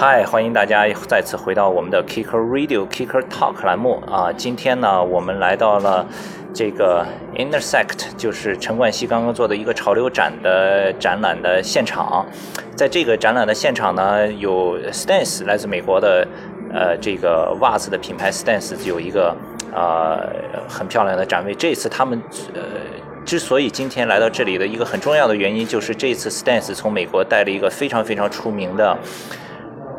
嗨，欢迎大家再次回到我们的 Kicker Radio Kicker Talk 栏目啊！今天呢，我们来到了这个 Intersect，就是陈冠希刚刚做的一个潮流展的展览的现场。在这个展览的现场呢，有 Stance 来自美国的呃这个袜子的品牌 Stance 有一个呃很漂亮的展位。这次他们呃。之所以今天来到这里的一个很重要的原因，就是这次 Stance 从美国带了一个非常非常出名的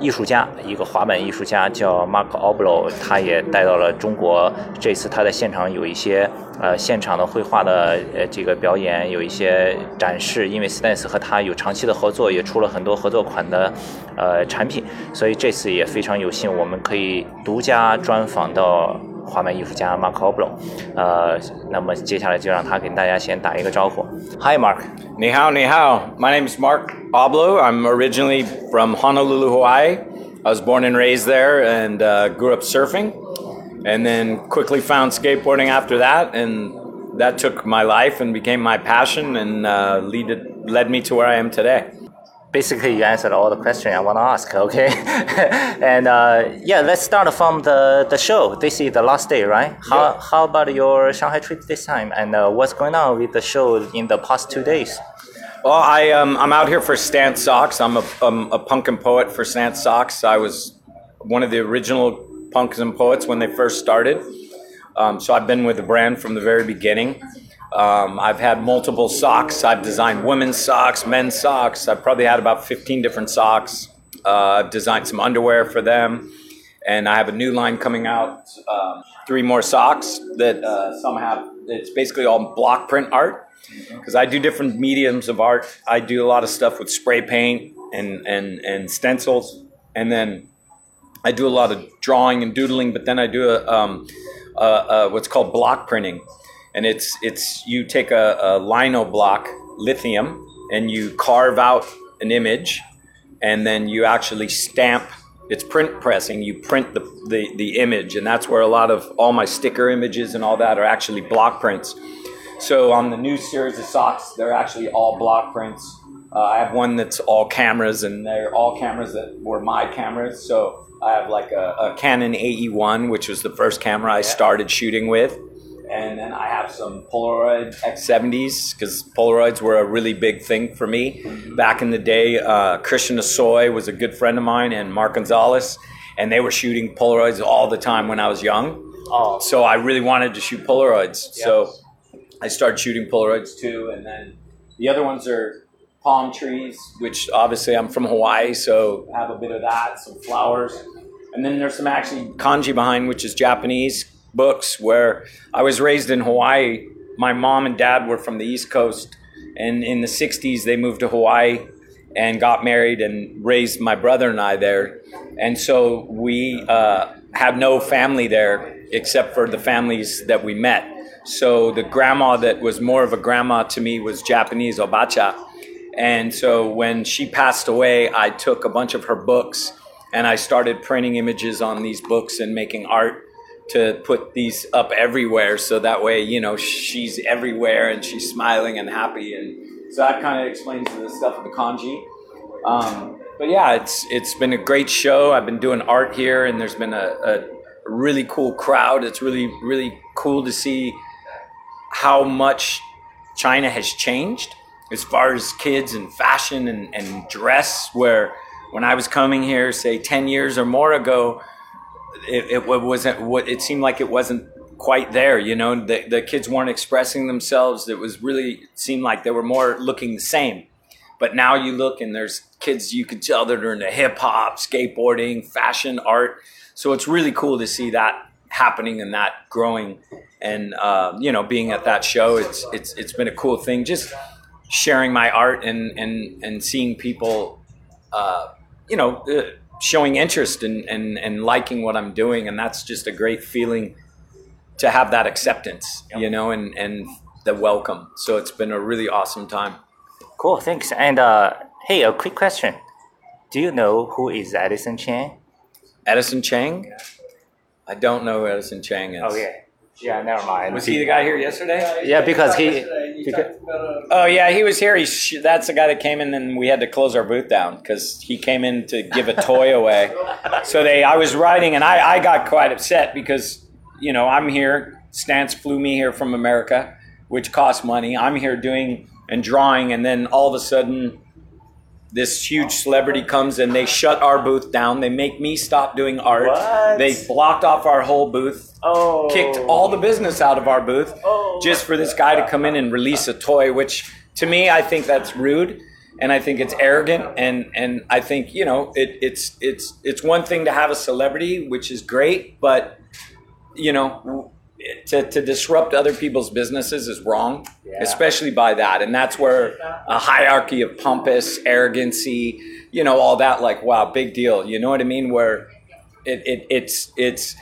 艺术家，一个滑板艺术家叫 Mark Oblo，他也带到了中国。这次他在现场有一些呃现场的绘画的呃这个表演，有一些展示。因为 Stance 和他有长期的合作，也出了很多合作款的呃产品，所以这次也非常有幸，我们可以独家专访到。画面艺术家 Mark o b l o n 呃，那么接下来就让他给大家先打一个招呼。Hi Mark。你好，你好。My name is Mark Oblow. I'm originally from Honolulu, Hawaii. I was born and raised there and uh, grew up surfing and then quickly found skateboarding after that and that took my life and became my passion and uh, lead, led me to where I am today basically you answered all the questions I want to ask. Okay, and uh, yeah, let's start from the, the show. This is the last day, right? How yeah. how about your Shanghai trip this time? And uh, what's going on with the show in the past two days? Well, I um, I'm out here for Stance Socks. I'm a, um, a punk and poet for Stance Socks. I was one of the original punks and poets when they first started. Um, so I've been with the brand from the very beginning. Um, I've had multiple socks. I've designed women's socks, men's socks. I've probably had about 15 different socks. Uh, I've designed some underwear for them. And I have a new line coming out, um, three more socks that uh, some have, it's basically all block print art. Because I do different mediums of art. I do a lot of stuff with spray paint and, and, and stencils. And then I do a lot of drawing and doodling, but then I do a, um, a, a what's called block printing and it's it's you take a, a lino block lithium and you carve out an image and then you actually stamp it's print pressing you print the, the, the image. And that's where a lot of all my sticker images and all that are actually block prints. So on the new series of socks they're actually all block prints. Uh, i have one that's all cameras and they're all cameras that were my cameras. So i have like a, a canon ae1 which was the first camera i started shooting with and then I have some Polaroid X70s because Polaroids were a really big thing for me back in the day. Uh, Christian Hosoi was a good friend of mine, and Mark Gonzalez, and they were shooting Polaroids all the time when I was young. Oh. So I really wanted to shoot Polaroids. Yes. So I started shooting Polaroids too, and then the other ones are palm trees, which obviously I'm from Hawaii, so I have a bit of that, some flowers. And then there's some actually kanji behind, which is Japanese books where I was raised in Hawaii. My mom and dad were from the East Coast, and in the 60s, they moved to Hawaii and got married and raised my brother and I there. And so we uh, have no family there except for the families that we met. So the grandma that was more of a grandma to me was Japanese, Obacha. And so when she passed away, I took a bunch of her books and I started printing images on these books and making art to put these up everywhere so that way you know she's everywhere and she's smiling and happy. And so that kind of explains the stuff of the kanji. Um, but yeah it's it's been a great show. I've been doing art here and there's been a, a really cool crowd. It's really really cool to see how much china has changed as far as kids and fashion and, and dress where when i was coming here say 10 years or more ago it, it wasn't what it seemed like it wasn't quite there. You know, the, the kids weren't expressing themselves. It was really it seemed like they were more looking the same. But now you look and there's kids you could tell that are into hip hop, skateboarding, fashion, art. So it's really cool to see that happening and that growing. And uh, you know, being at that show, it's it's it's been a cool thing. Just sharing my art and and and seeing people, uh, you know. Uh, showing interest and in, and and liking what I'm doing, and that's just a great feeling to have that acceptance, yep. you know, and and the welcome. So it's been a really awesome time. Cool, thanks. And uh, hey, a quick question: Do you know who is Edison Chen? Edison Chen? I don't know who Edison Chen is. Okay. Yeah, never mind. Was he the guy here yesterday? Yeah, because he. You Because, talked about, Oh yeah, he was here. He sh- that's the guy that came in, and we had to close our booth down because he came in to give a toy away. So they, I was riding, and I, I got quite upset because you know I'm here. Stance flew me here from America, which costs money. I'm here doing and drawing, and then all of a sudden, this huge celebrity comes and they shut our booth down. They make me stop doing art. What? They blocked off our whole booth oh. kicked all the business out of our booth Oh. just for this guy to come in and release a toy which to me i think that's rude and i think it's arrogant and and i think you know it, it's it's it's one thing to have a celebrity which is great but you know to, to disrupt other people's businesses is wrong Yeah. especially by that and that's where a hierarchy of pompous arrogancy you know all that like wow big deal you know what i mean where it, it it's it's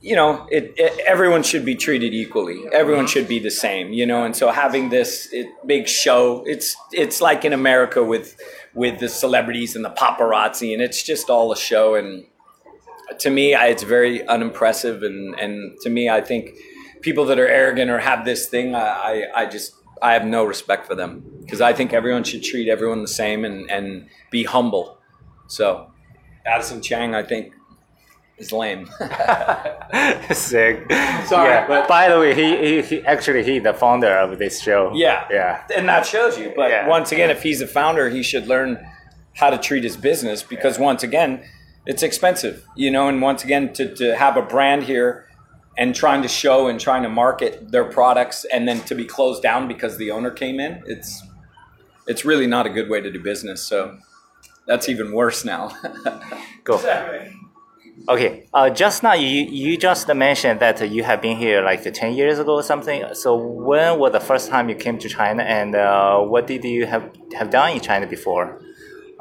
you know, it, it, everyone should be treated equally. Everyone should be the same, you know. And so having this it, big show, it's it's like in America with with the celebrities and the paparazzi, and it's just all a show. And to me, I, it's very unimpressive. And and to me, I think people that are arrogant or have this thing, I I, I just I have no respect for them because I think everyone should treat everyone the same and and be humble. So Addison Chang, I think, is lame. Sick. Sorry, yeah. but- by the way, he, he, he actually he the founder of this show. Yeah. Yeah. And that shows you. But Yeah. once again, if he's a founder, he should learn how to treat his business because once again, it's expensive, you know, and once again to, to have a brand here and trying to show and trying to market their products and then to be closed down because the owner came in, it's it's really not a good way to do business. So that's even worse now. Go. Okay. Uh, just now you you just mentioned that you have been here like ten years ago or something. So when was the first time you came to China, and uh, what did you have have done in China before?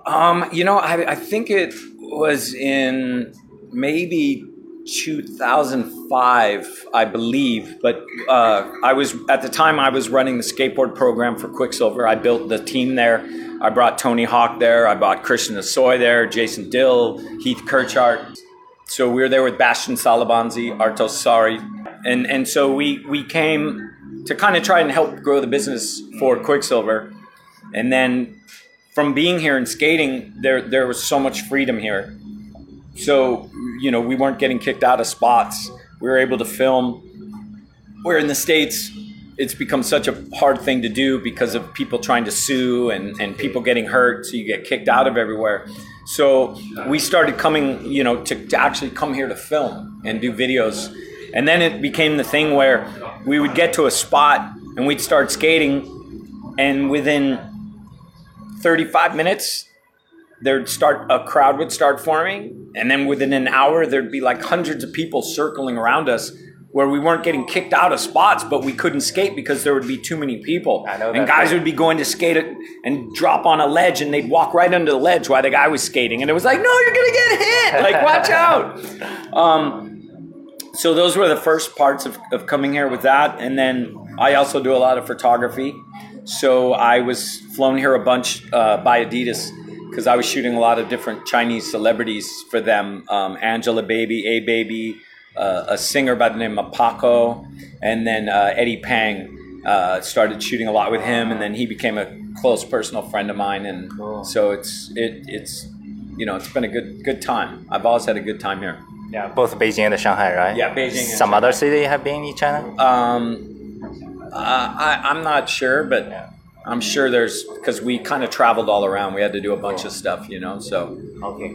Um, you know, I, I think it was in maybe 2005, I believe. But uh, I was at the time I was running the skateboard program for Quiksilver. I built the team there. I brought Tony Hawk there. I brought Christian Hosoi there, Jason Dill, Heath Kirchart. So we were there with Bastian Salabanzi, Arto Saari, and and so we we came to kind of try and help grow the business for Quiksilver, and then from being here and skating, there there was so much freedom here. So you know we weren't getting kicked out of spots. We were able to film. Where in the states, it's become such a hard thing to do because of people trying to sue and, and people getting hurt, so you get kicked out of everywhere. So we started coming, you know, to, to actually come here to film and do videos. And then it became the thing where we would get to a spot and we'd start skating, and within 35 minutes, there'd start a crowd would start forming, and then within an hour, there'd be like hundreds of people circling around us. Where we weren't getting kicked out of spots, but we couldn't skate because there would be too many people. I know and guys would be going to skate it and drop on a ledge, and they'd walk right under the ledge while the guy was skating, and it was like, "No, you're gonna get hit! Like, watch out!" Um, so those were the first parts of, of coming here with that and then i also do a lot of photography so i was flown here a bunch uh, by adidas because i was shooting a lot of different chinese celebrities for them um, Angelababy a baby uh, a singer by the name of Pakho and then uh, Eddie Peng uh, started shooting a lot with him and then he became a close personal friend of mine and Cool. so it's it, it's you know it's been a good good time i've always had a good time here Yeah, both Beijing and Shanghai, right? Yeah, Beijing and Some other city have been in China? Um, uh, I, I'm not sure, but I'm sure there's because we kind of traveled all around. We had to do a bunch of stuff, you know. So Okay,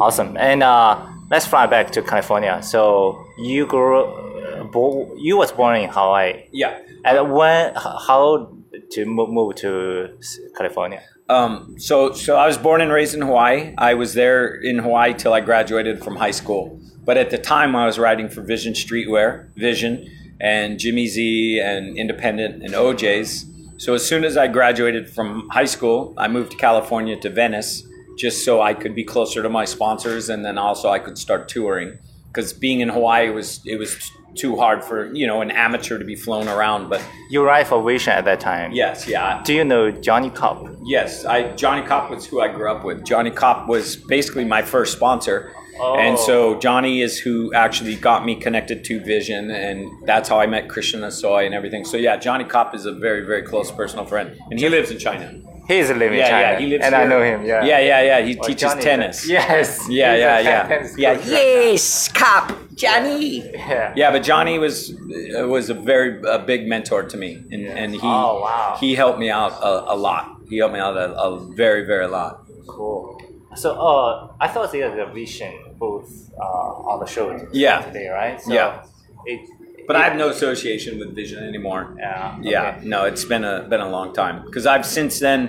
awesome. And uh, let's fly back to California. So you grew, uh, bo- you was born in Hawaii. yeah, And when, how to move, move to California? um, so so I was born and raised in Hawaii. I was there in Hawaii till I graduated from high school. But at the time, I was writing for Vision Streetwear, Vision, and Jimmy Z, and Independent, and OJ's. So as soon as I graduated from high school, I moved to California to Venice, just so I could be closer to my sponsors, and then also I could start touring. Because being in Hawaii was it was too hard for you know an amateur to be flown around. But You write for Vision at that time. yes, yeah, Do you know Johnny Cobb? Yes, I Johnny Kopp was who I grew up with. Johnny Kopp was basically my first sponsor. And Oh. so Johnny is who actually got me connected to Vision, and that's how I met Christian Hosoi and everything. So yeah, Johnny Kopp is a very, very close personal friend, and he lives in China. He's living Yeah, in China, yeah, he lives and I know him. Yeah, yeah, yeah, yeah. He Oh, teaches Johnny- tennis. Yes. Yeah, he's yeah, ten- yeah, yeah. coach. Yes, Kopp, Johnny. Yeah. Yeah, but Johnny was uh, was a very a big mentor to me, and, and he Oh, wow. he helped me out a, a lot. He helped me out a, a very very lot. Cool. So, uh, I thought there's a vision booth uh, on the show Yeah. today, right? So Yeah. It, But I have no association with Vision anymore. yeah. Yeah, no, it's been a been a long time because I've since then,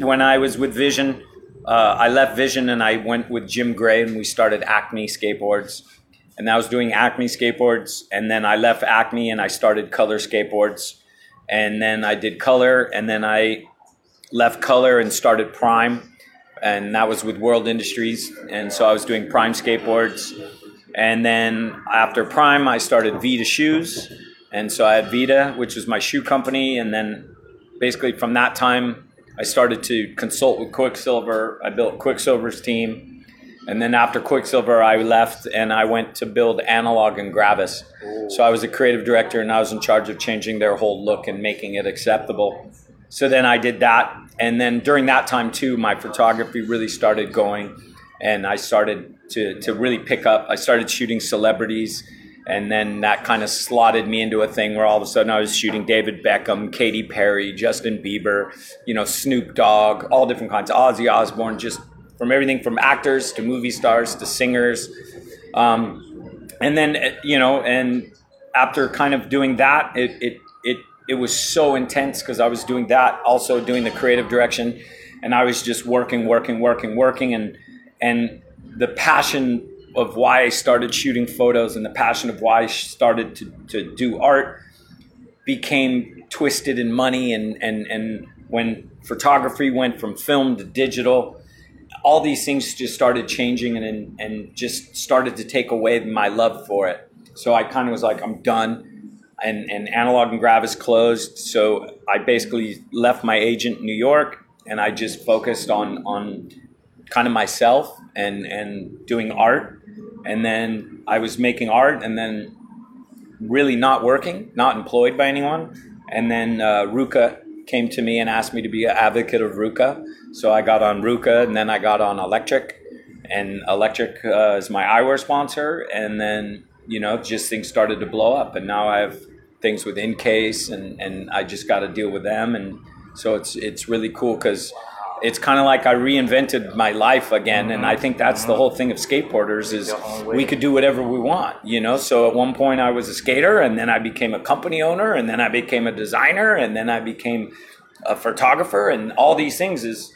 when I was with Vision, uh, I left Vision and I went with Jim Gray and we started Acme Skateboards, and I was doing Acme Skateboards, and then I left Acme and I started Color Skateboards, and then I did Color, and then I left Color and started Prime, and that was with World Industries, and so I was doing Prime Skateboards. And then after Prime, I started Vita Shoes. And so I had Vita, which was my shoe company. And then basically from that time, I started to consult with Quiksilver. I built Quiksilver's team. And then after Quiksilver, I left and I went to build Analog and Gravis. So I was a creative director and I was in charge of changing their whole look and making it acceptable. So then I did that. And then during that time, too, my photography really started going and I started to, to really pick up. I started shooting celebrities, and then that kind of slotted me into a thing where all of a sudden I was shooting David Beckham, Katy Perry, Justin Bieber, you know, Snoop Dogg, all different kinds, Ozzy Osbourne, just from everything from actors to movie stars to singers. Um, and then, uh, you know, and after kind of doing that, it, it, it, was so intense because I was doing that, also doing the creative direction, and I was just working, working, working, working, and and the passion of why I started shooting photos and the passion of why I started to, to do art became twisted in money and, and, and when photography went from film to digital all these things just started changing and, and just started to take away my love for it. So i kind of was like i'm done and, and analog and Gravis closed. So i basically left my agent in new york and i just focused on on kind of myself and and doing art. And then i was making art and then really not working not employed by anyone. And then uh, RVCA came to me and asked me to be an advocate of RVCA. So i got on RVCA and then i got on electric. And electric uh, is my eyewear sponsor. And then you know just things started to blow up. And now i have things with Incase and and i just got to deal with them and so it's it's really cool because it's kind of like I reinvented my life again, and I think that's the whole thing of skateboarders is we could do whatever we want, you know. So at one point I was a skater, and then I became a company owner, and then I became a designer, and then I became a photographer, and all these things is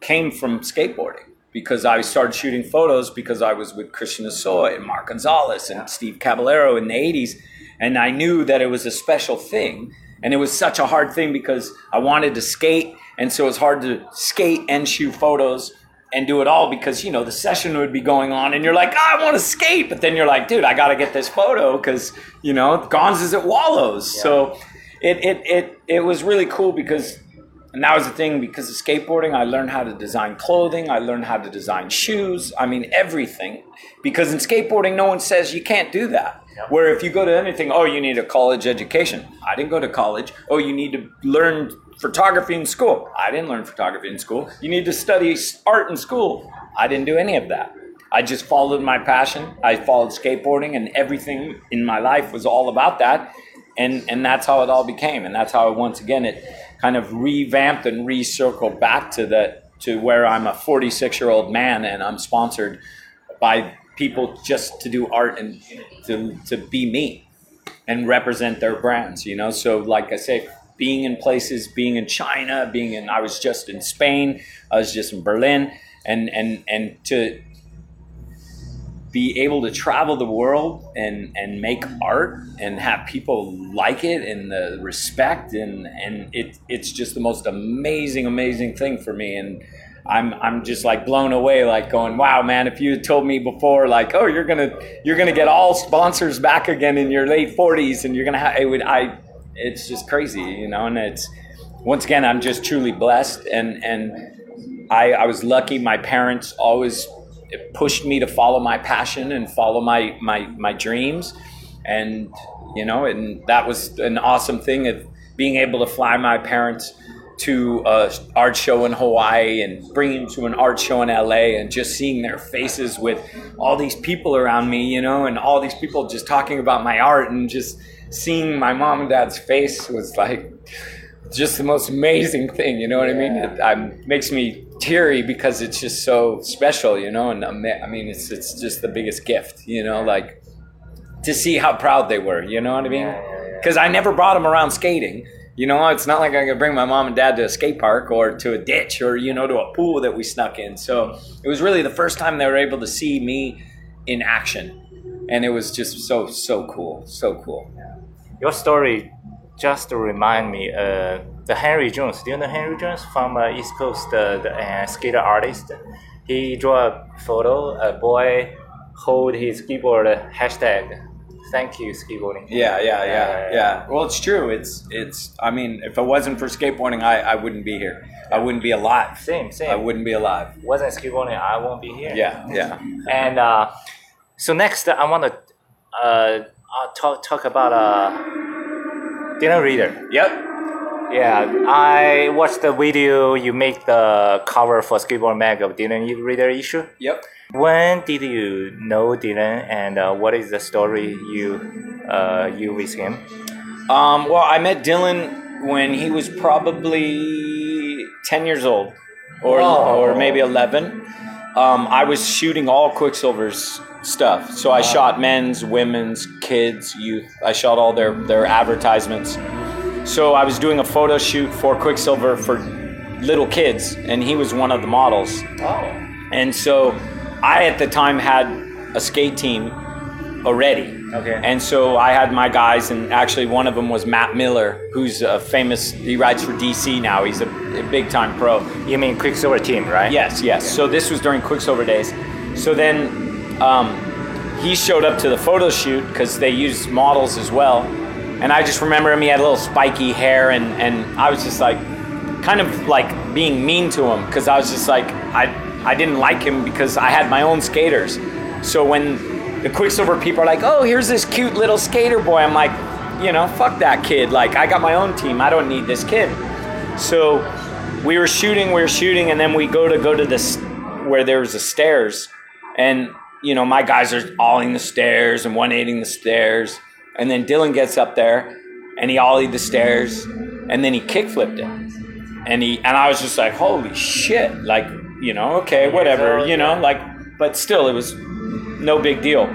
came from skateboarding because I started shooting photos because I was with Christian Hosoi and Mark Gonzalez and Steve Caballero in the 80s. And I knew that it was a special thing. And it was such a hard thing because I wanted to skate. And so it was hard to skate and shoot photos and do it all because, you know, the session would be going on and you're like, "Ah, I want to skate. But then you're like, dude, I got to get this photo because, you know, Gonz is at Wallows. So it, it, it, it was really cool because and that was the thing because of skateboarding, I learned how to design clothing, I learned how to design shoes, I mean, everything. Because in skateboarding, no one says you can't do that. Where if you go to anything, oh, you need a college education. I didn't go to college. Oh, you need to learn photography in school. I didn't learn photography in school. You need to study art in school. I didn't do any of that. I just followed my passion. I followed skateboarding, and everything in my life was all about that. And, and that's how it all became. And that's how, once again, it kind of revamped and recircled back to the to where I'm a 46 year old man and I'm sponsored by people just to do art and to, to be me and represent their brands, you know? So, like I say, being in places, being in China, being in, I was just in Spain, I was just in Berlin, and, and, and to be able to travel the world and, and make art and have people like it and the respect and, and it, it's just the most amazing, amazing thing for me. And I'm, I'm just like blown away, like going, wow, man, if you had told me before, like, oh, you're to, you're to get all sponsors back again in your late forties and you're to have, it would, I, it's just crazy, you know, and it's, once again, I'm just truly blessed. And, and I, I was lucky. My parents always it pushed me to follow my passion and follow my my my dreams, and you know, and that was an awesome thing of being able to fly my parents to a art show in Hawaii and bringing them to an art show in LA and just seeing their faces with all these people around me, you know, and all these people just talking about my art and just seeing my mom and dad's face was like just the most amazing thing, you know what I mean? It um, makes me teary because it's just so special, you know, and I mean, it's, it's just the biggest gift, you know, like to see how proud they were, you know what I mean? Because I never brought them around skating. You know, it's not like I could bring my mom and dad to a skate park or to a ditch or, you know, to a pool that we snuck in. So it was really the first time they were able to see me in action. And it was just so, so cool. So cool. Your story just to remind me uh, the Henry Jones. Do you know Henry Jones from uh, East Coast, uh, the uh, skater artist? He drew a photo, a boy hold his keyboard hashtag thank you skateboarding. Yeah, yeah, yeah, yeah. Well, it's true. It's it's. I mean, if it wasn't for skateboarding, I, I wouldn't be here. I wouldn't be alive. Same, same. I wouldn't be alive. Wasn't skateboarding, I won't be here. Yeah, yeah. And uh, so next, I want to uh, talk talk about uh, Dylan Rieder. Yep. Yeah, I watched the video you make the cover for Skateboard Mag of Dylan Rieder issue. Yep. When did you know Dylan, and uh, what is the story you uh, you with him? Um, well, I met Dylan when he was probably ten years old, or Whoa. or maybe eleven. Um, I was shooting all Quiksilver's stuff, so I shot men's, women's, kids, youth. I shot all their their advertisements. So I was doing a photo shoot for Quiksilver for little kids, and he was one of the models. Oh. And so I at the time had a skate team already. Okay. And so I had my guys, and actually one of them was Matt Miller, who's a famous. He rides for DC now. He's a, a big time pro. You mean Quiksilver team, right? Yes, yes. So this was during Quiksilver days. So then um, he showed up to the photo shoot because they use models as well. And I just remember him. He had a little spiky hair, and and I was just like, kind of like being mean to him because I was just like I I didn't like him because I had my own skaters. So when the Quiksilver people are like, oh, here's this cute little skater boy, I'm like, you know, fuck that kid. Like I got my own team. I don't need this kid. So we were shooting, we were shooting, and then we go to go to this where there was the stairs, and you know my guys are olling the stairs and 180 the stairs, and then Dylan gets up there, and he ollied the stairs, and then he kickflipped it, and he and I was just like, holy shit, like you know, okay, whatever, you know, like, but still, it was no big deal.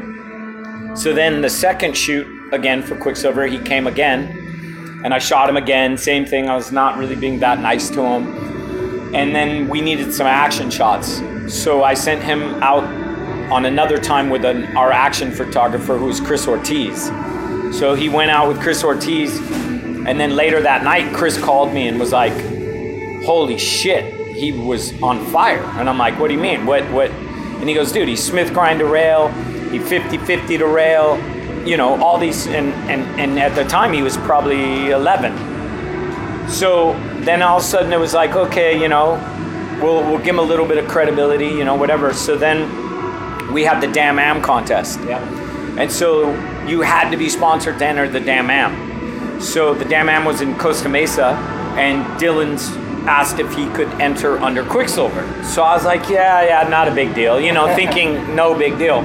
So then the second shoot again for Quiksilver, he came again, and I shot him again. Same thing. I was not really being that nice to him. And then we needed some action shots, so I sent him out on another time with an, our action photographer, who's Chris Ortiz. So he went out with Chris Ortiz, and then later that night, Chris called me and was like, "Holy shit!" He was on fire, and I'm like, "What do you mean? What? What?" And he goes, "Dude, he Smith grind to rail, he 50-50 to rail, you know, all these." And and and at the time, he was probably 11. So then all of a sudden, it was like, okay, you know, we'll we'll give him a little bit of credibility, you know, whatever. So then we had the Damn Am contest. Yeah. And so you had to be sponsored to enter the Damn Am. So the Damn Am was in Costa Mesa, and Dylan's asked if he could enter under Quiksilver. So I was like, yeah, yeah, not a big deal, you know, thinking no big deal.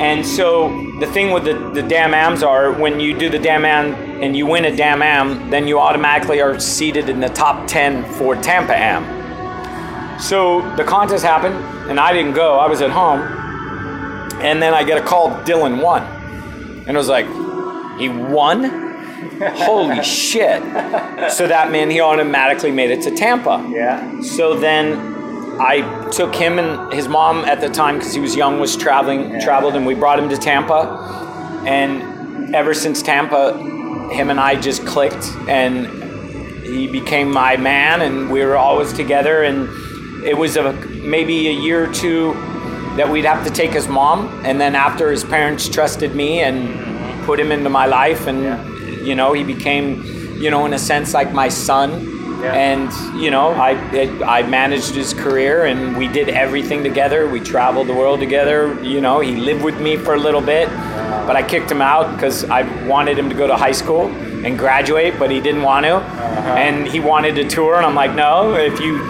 And so the thing with the, the Damn Ams are when you do the Damn Am and you win a Damn Am, then you automatically are seated in the top 10 for Tampa Am. So the contest happened, and I didn't go. I was at home, and then I get a call. Dylan won, and I was like, "He won? Holy shit!" So that meant he automatically made it to Tampa. Yeah. So then I took him and his mom at the time because he was young was traveling traveled and we brought him to Tampa. And ever since Tampa him and I just clicked and he became my man and we were always together. And it was a maybe a year or two that we'd have to take his mom and then after his parents trusted me and put him into my life and you know he became you know in a sense like my son And you know, I I managed his career, and we did everything together. We traveled the world together. You know, he lived with me for a little bit, but I kicked him out because I wanted him to go to high school and graduate, but he didn't want to, uh-huh. and he wanted to tour, and I'm like, no, if you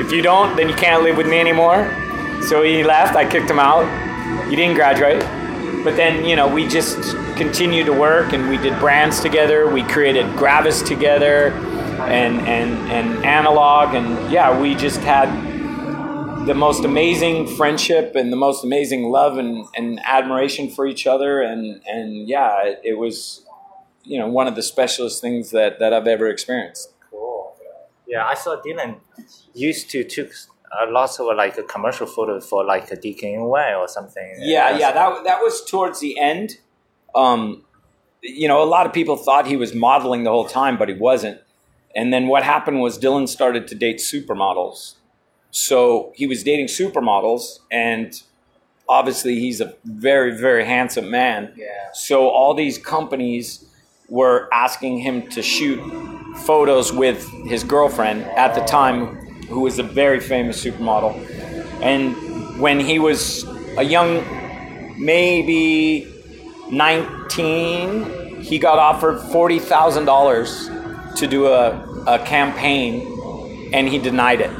if you don't, then you can't live with me anymore. So he left. I kicked him out. He didn't graduate. But then, you know, we just continued to work and we did brands together. We created Gravis together and, and, and Analog. And yeah, we just had the most amazing friendship and the most amazing love and, and admiration for each other. And, and yeah, it, it was, you know, one of the specialist things that, that I've ever experienced. Cool. Yeah, I saw Dylan used to took uh, lots of like a commercial photo for like a DKNY or something. Yeah, yeah, that that was towards the end. Um, you know, a lot of people thought he was modeling the whole time, but he wasn't. And then what happened was Dylan started to date supermodels. So he was dating supermodels, and obviously he's a very, very handsome man. Yeah. So all these companies were asking him to shoot photos with his girlfriend at the time, who was a very famous supermodel. And when he was a young, maybe 19, he got offered $40,000 to do a, a campaign, and he denied it.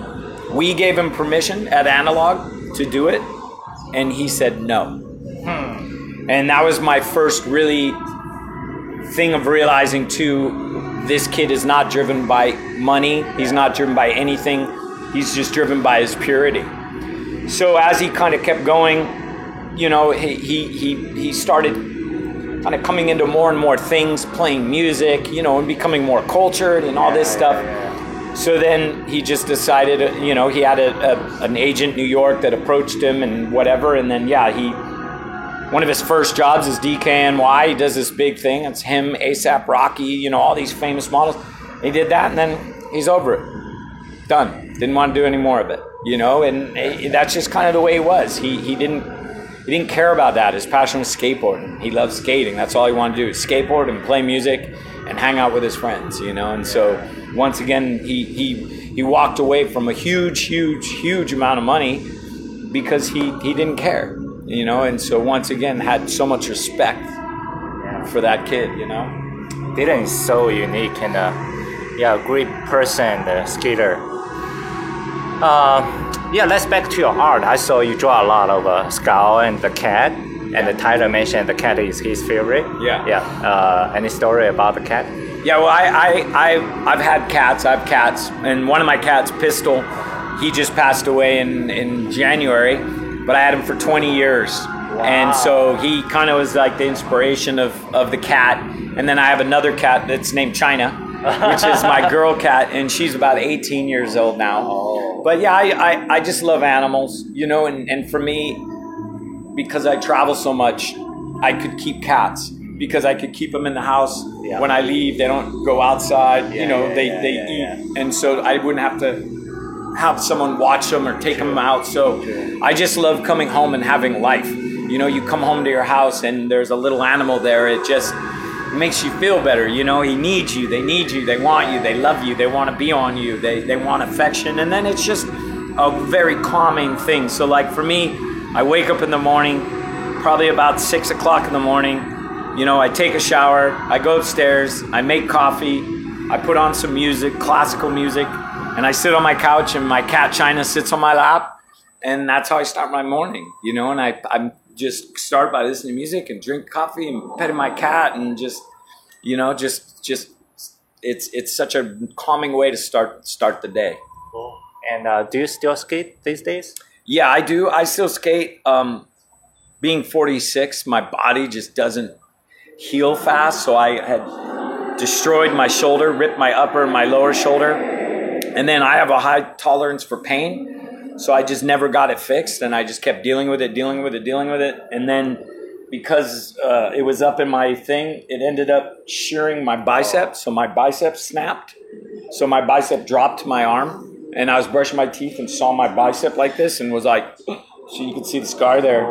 We gave him permission at Analog to do it, and he said no. Hmm. And that was my first really thing of realizing too this kid is not driven by money he's not driven by anything he's just driven by his purity so as he kind of kept going you know he he he, he started kind of coming into more and more things playing music you know and becoming more cultured and all this stuff so then he just decided you know he had a, a, an agent in new york that approached him and whatever and then yeah he one of his first jobs is DKNY. He does this big thing. It's him, ASAP Rocky, you know, all these famous models. He did that, and then he's over it. Done. Didn't want to do any more of it, you know. And eh, that's just kind of the way he was. He he didn't he didn't care about that. His passion was skateboarding. He loved skating. That's all he wanted to do: skateboard and play music and hang out with his friends, you know. And so once again, he he he walked away from a huge, huge, huge amount of money because he he didn't care you know and so once again had so much respect for that kid you know Dylan is so unique and uh, yeah, great person, uh, skater. Uh, yeah, let's back to your art. I saw you draw a lot of uh, skull and the cat, and the Tyler mentioned the cat is his favorite. Yeah. Yeah. Uh, any story about the cat? yeah well I, I i i've had cats i have cats and one of my cats pistol he just passed away in in january but i had him for 20 years and so he kind of was like the inspiration of of the cat and then i have another cat that's named china which is my girl cat and she's about 18 years old now but yeah I, I i just love animals you know and and for me because I travel so much, I could keep cats because I could keep them in the house. Yeah. When I leave, they don't go outside. you know, yeah, they, yeah, they yeah, eat, and so I wouldn't have to have someone watch them or take them out. So I just love coming home and having life. You know, you come home to your house and there's a little animal there. It just makes you feel better. You know, he needs you. They need you. They want you. They love you. They want to be on you. They they want affection, and then it's just a very calming thing. So like for me, I wake up in the morning, probably about six o'clock in the morning. You know, I take a shower, I go upstairs, I make coffee, I put on some music, classical music, and I sit on my couch and my cat China sits on my lap, and that's how I start my morning. You know, and I I just start by listening to music and drink coffee and petting my cat and just you know just just it's it's such a calming way to start start the day. Cool. And uh, do you still skate these days? Yeah, I do. I still skate. Um, being 46, my body just doesn't heal fast. So I had destroyed my shoulder, ripped my upper and my lower shoulder. And then I have a high tolerance for pain. So I just never got it fixed. And I just kept dealing with it, dealing with it, dealing with it. And then because uh, it was up in my thing, it ended up shearing my bicep. So my bicep snapped. So my bicep dropped my arm. And I was brushing my teeth and saw my bicep like this and was like, so you can see the scar there.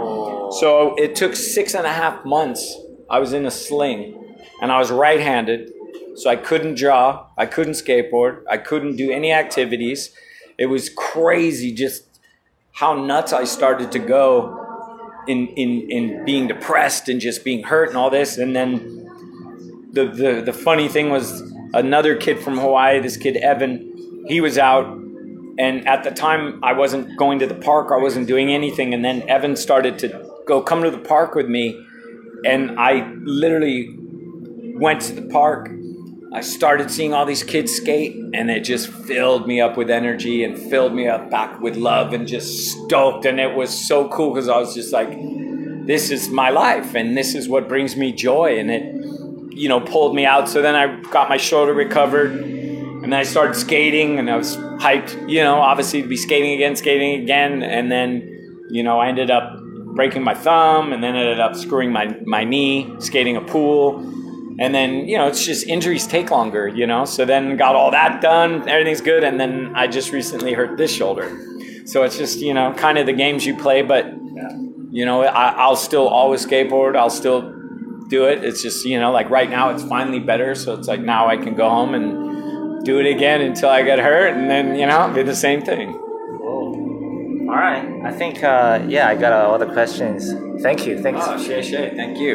So it took six and a half months. I was in a sling and I was right handed. So I couldn't draw, I couldn't skateboard, I couldn't do any activities. It was crazy just how nuts I started to go in in in being depressed and just being hurt and all this. And then the the the funny thing was another kid from Hawaii, this kid Evan, he was out and at the time I wasn't going to the park, I wasn't doing anything and then Evan started to go come to the park with me and I literally went to the park. I started seeing all these kids skate, and it just filled me up with energy and filled me up back with love and just stoked. And it was so cool because I was just like, this is my life, and this is what brings me joy. And it, you know, pulled me out. So then I got my shoulder recovered, and then I started skating, and I was hyped, you know, obviously to be skating again, skating again. And then, you know, I ended up breaking my thumb and then ended up screwing my, my knee skating a pool and then you know it's just injuries take longer you know so then got all that done everything's good and then i just recently hurt this shoulder so it's just you know kind of the games you play but you know I, i'll still always skateboard i'll still do it it's just you know like right now it's finally better so it's like now i can go home and do it again until i get hurt and then you know do the same thing All right. I think, uh, yeah, I got all the questions. Thank you. Thanks. oh shay shay thank you